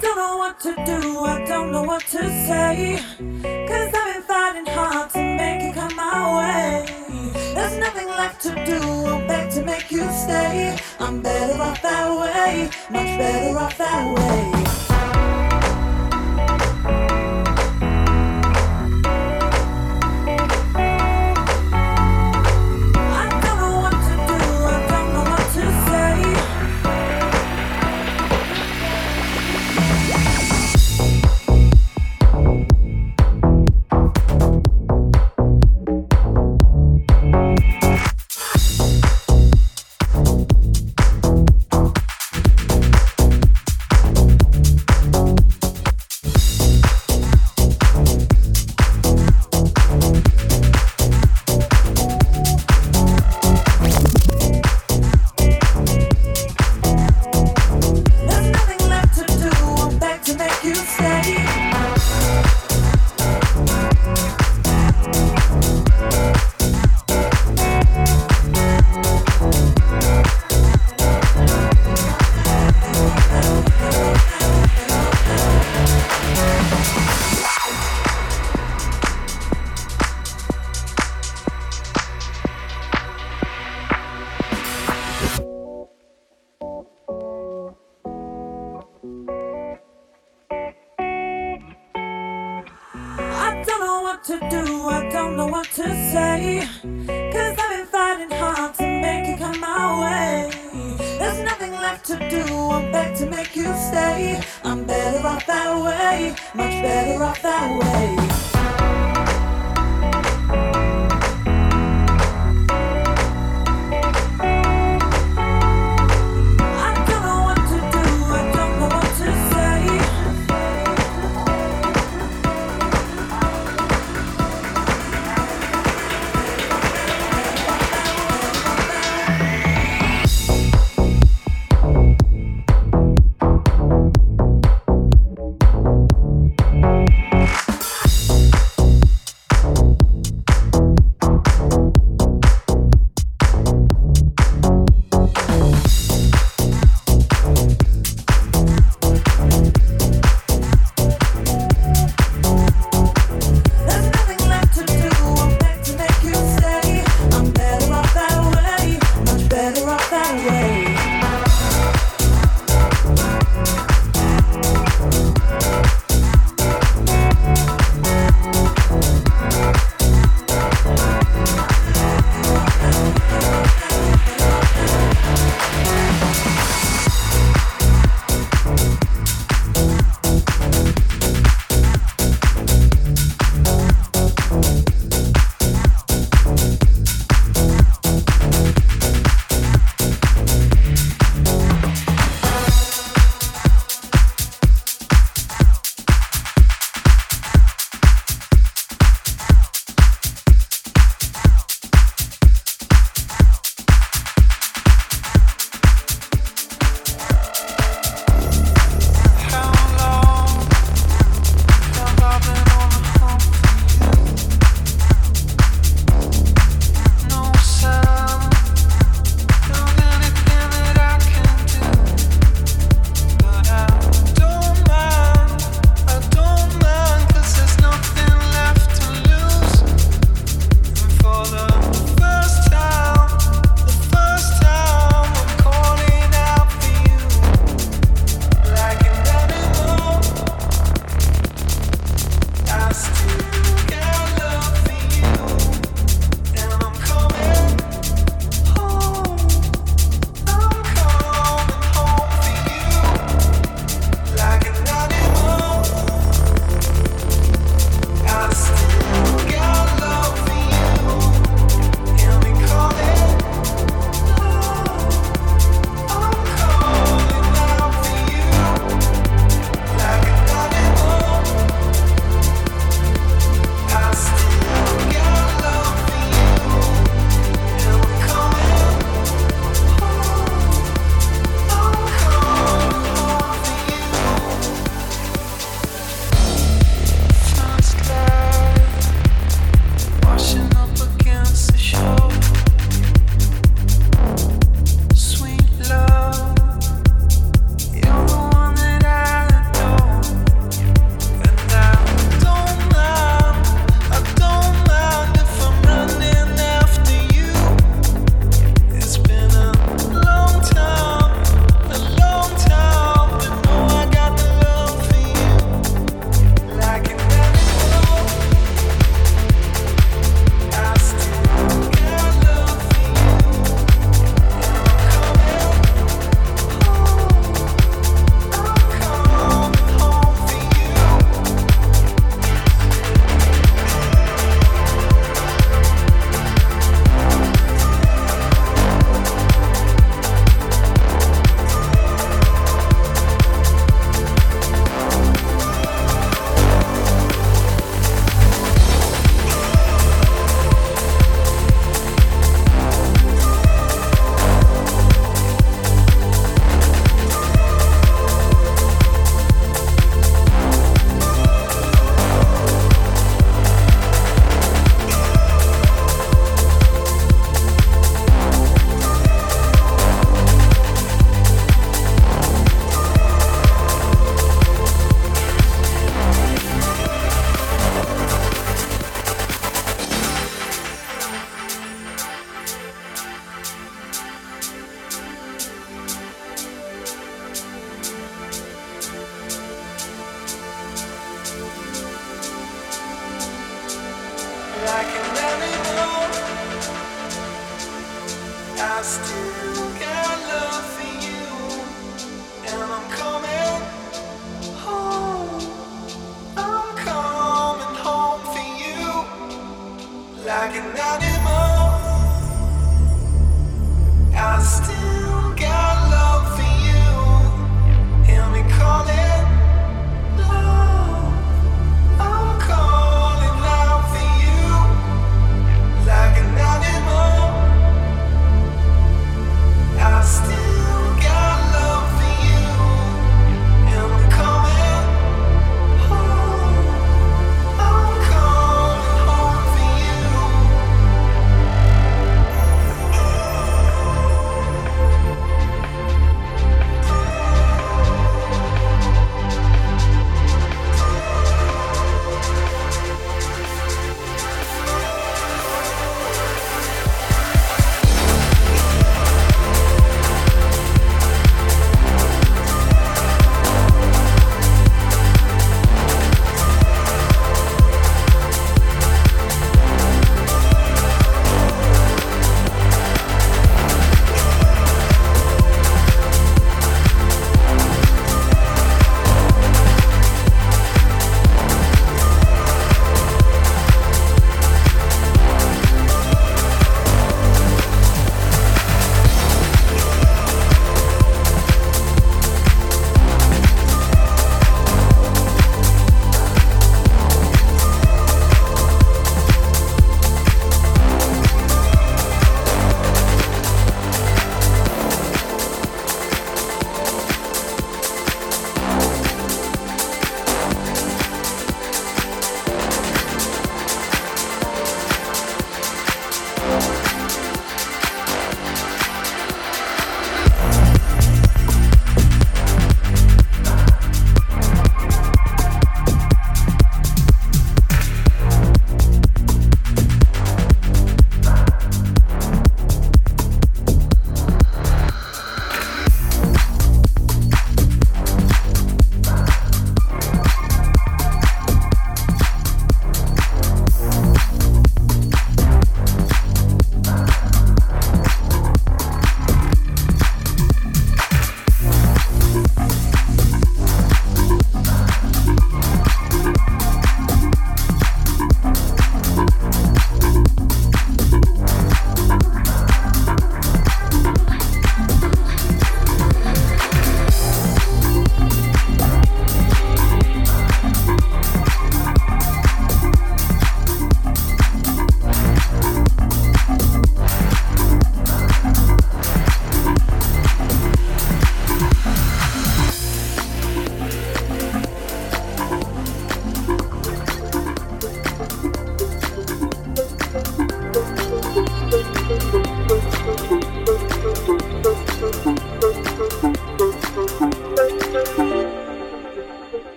Don't know what to do, I don't know what to say. Cause I've been fighting hard to make it come my way. There's nothing left to do, I'm back to make you stay. I'm better off that way, much better off that way.